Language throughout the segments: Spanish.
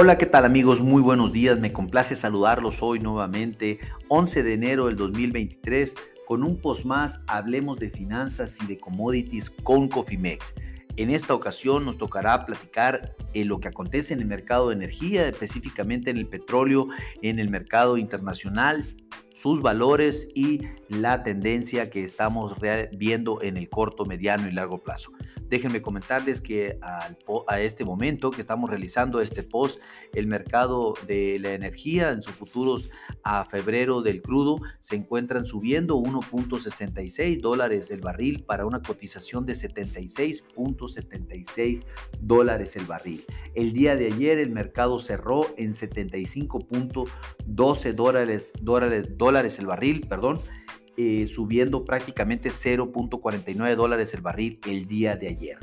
Hola, ¿qué tal amigos? Muy buenos días. Me complace saludarlos hoy nuevamente, 11 de enero del 2023, con un post más, hablemos de finanzas y de commodities con Cofimex. En esta ocasión nos tocará platicar en lo que acontece en el mercado de energía, específicamente en el petróleo, en el mercado internacional sus valores y la tendencia que estamos viendo en el corto, mediano y largo plazo. Déjenme comentarles que a este momento que estamos realizando este post, el mercado de la energía en sus futuros a febrero del crudo se encuentran subiendo 1.66 dólares el barril para una cotización de 76.76 dólares el barril. El día de ayer el mercado cerró en 75.12 dólares, dólares, dólares el barril, perdón, eh, subiendo prácticamente 0.49 dólares el barril el día de ayer.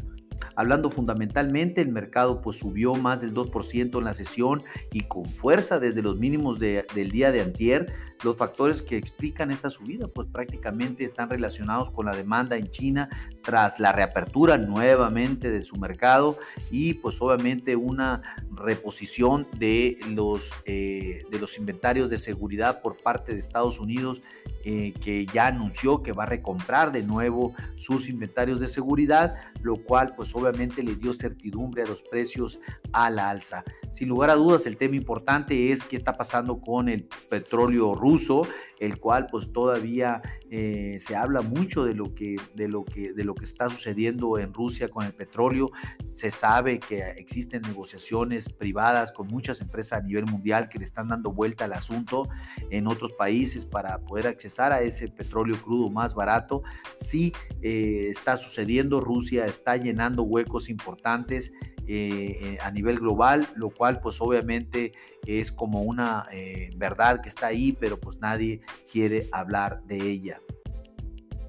Hablando fundamentalmente, el mercado pues subió más del 2% en la sesión y con fuerza desde los mínimos del día de antier. Los factores que explican esta subida pues prácticamente están relacionados con la demanda en China tras la reapertura nuevamente de su mercado y pues obviamente una reposición de los, eh, de los inventarios de seguridad por parte de Estados Unidos eh, que ya anunció que va a recomprar de nuevo sus inventarios de seguridad, lo cual pues obviamente le dio certidumbre a los precios a la alza. Sin lugar a dudas, el tema importante es qué está pasando con el petróleo ruso, el cual pues todavía eh, se habla mucho de lo, que, de, lo que, de lo que está sucediendo en Rusia con el petróleo. Se sabe que existen negociaciones privadas con muchas empresas a nivel mundial que le están dando vuelta al asunto en otros países para poder accesar a ese petróleo crudo más barato. Sí eh, está sucediendo, Rusia está llenando huecos importantes eh, a nivel global, lo cual pues obviamente es como una verdad que está ahí, pero pues nadie quiere hablar de ella.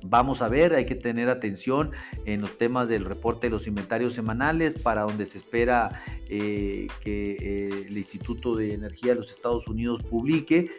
Vamos a ver, hay que tener atención en los temas del reporte de los inventarios semanales, para donde se espera eh, que eh, el Instituto de Energía de los Estados Unidos publique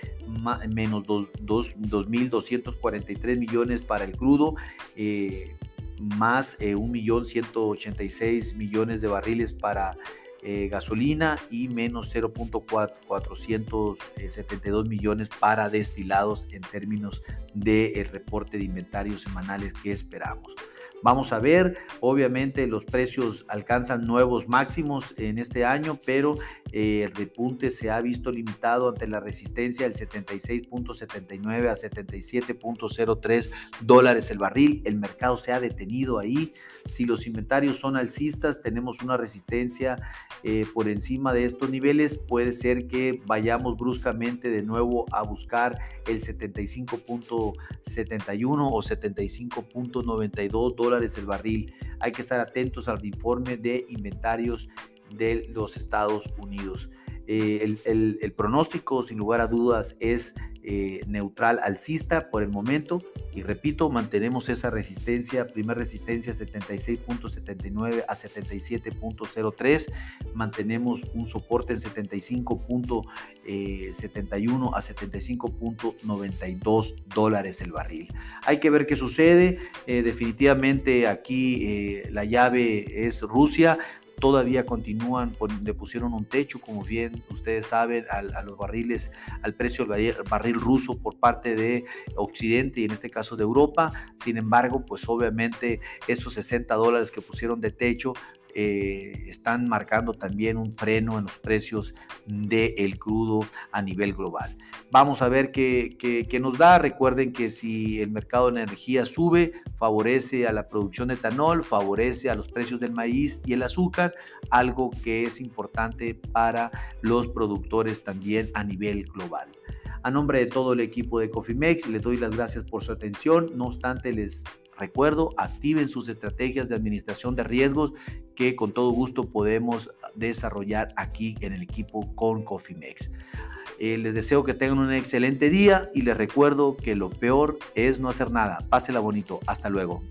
menos 2.243 millones para el crudo. Eh, más 1.186 millones de barriles para eh, gasolina y menos 0.472 millones para destilados en términos del reporte de inventarios semanales que esperamos. Vamos a ver, obviamente los precios alcanzan nuevos máximos en este año, pero el repunte se ha visto limitado ante la resistencia del 76.79 a 77.03 dólares el barril. El mercado se ha detenido ahí. Si los inventarios son alcistas, tenemos una resistencia eh, por encima de estos niveles. Puede ser que vayamos bruscamente de nuevo a buscar el 75.71 o 75.92 dólares el barril. Hay que estar atentos al informe de inventarios de los Estados Unidos. Eh, el, pronóstico, sin lugar a dudas, es eh, neutral alcista por el momento. Y repito, mantenemos esa resistencia, primera resistencia 76.79 a 77.03. Mantenemos un soporte en 75.71 eh, a 75.92 dólares el barril. Hay que ver qué sucede. definitivamente aquí la llave es Rusia todavía continúan, le pusieron un techo, como bien ustedes saben, a, los barriles, al precio del barril, ruso por parte de Occidente y en este caso de Europa. Sin embargo, pues obviamente esos 60 dólares que pusieron de techo eh, están marcando también un freno en los precios del crudo a nivel global. Vamos a ver qué, nos da. Recuerden que si el mercado de energía sube, favorece a la producción de etanol, favorece a los precios del maíz y el azúcar, algo que es importante para los productores también a nivel global. A nombre de todo el equipo de Cofimex, les doy las gracias por su atención. No obstante, les Recuerdo, activen sus estrategias de administración de riesgos que con todo gusto podemos desarrollar aquí en el equipo con Cofimex. Eh, les deseo que tengan un excelente día y les recuerdo que lo peor es no hacer nada. Pásela bonito. Hasta luego.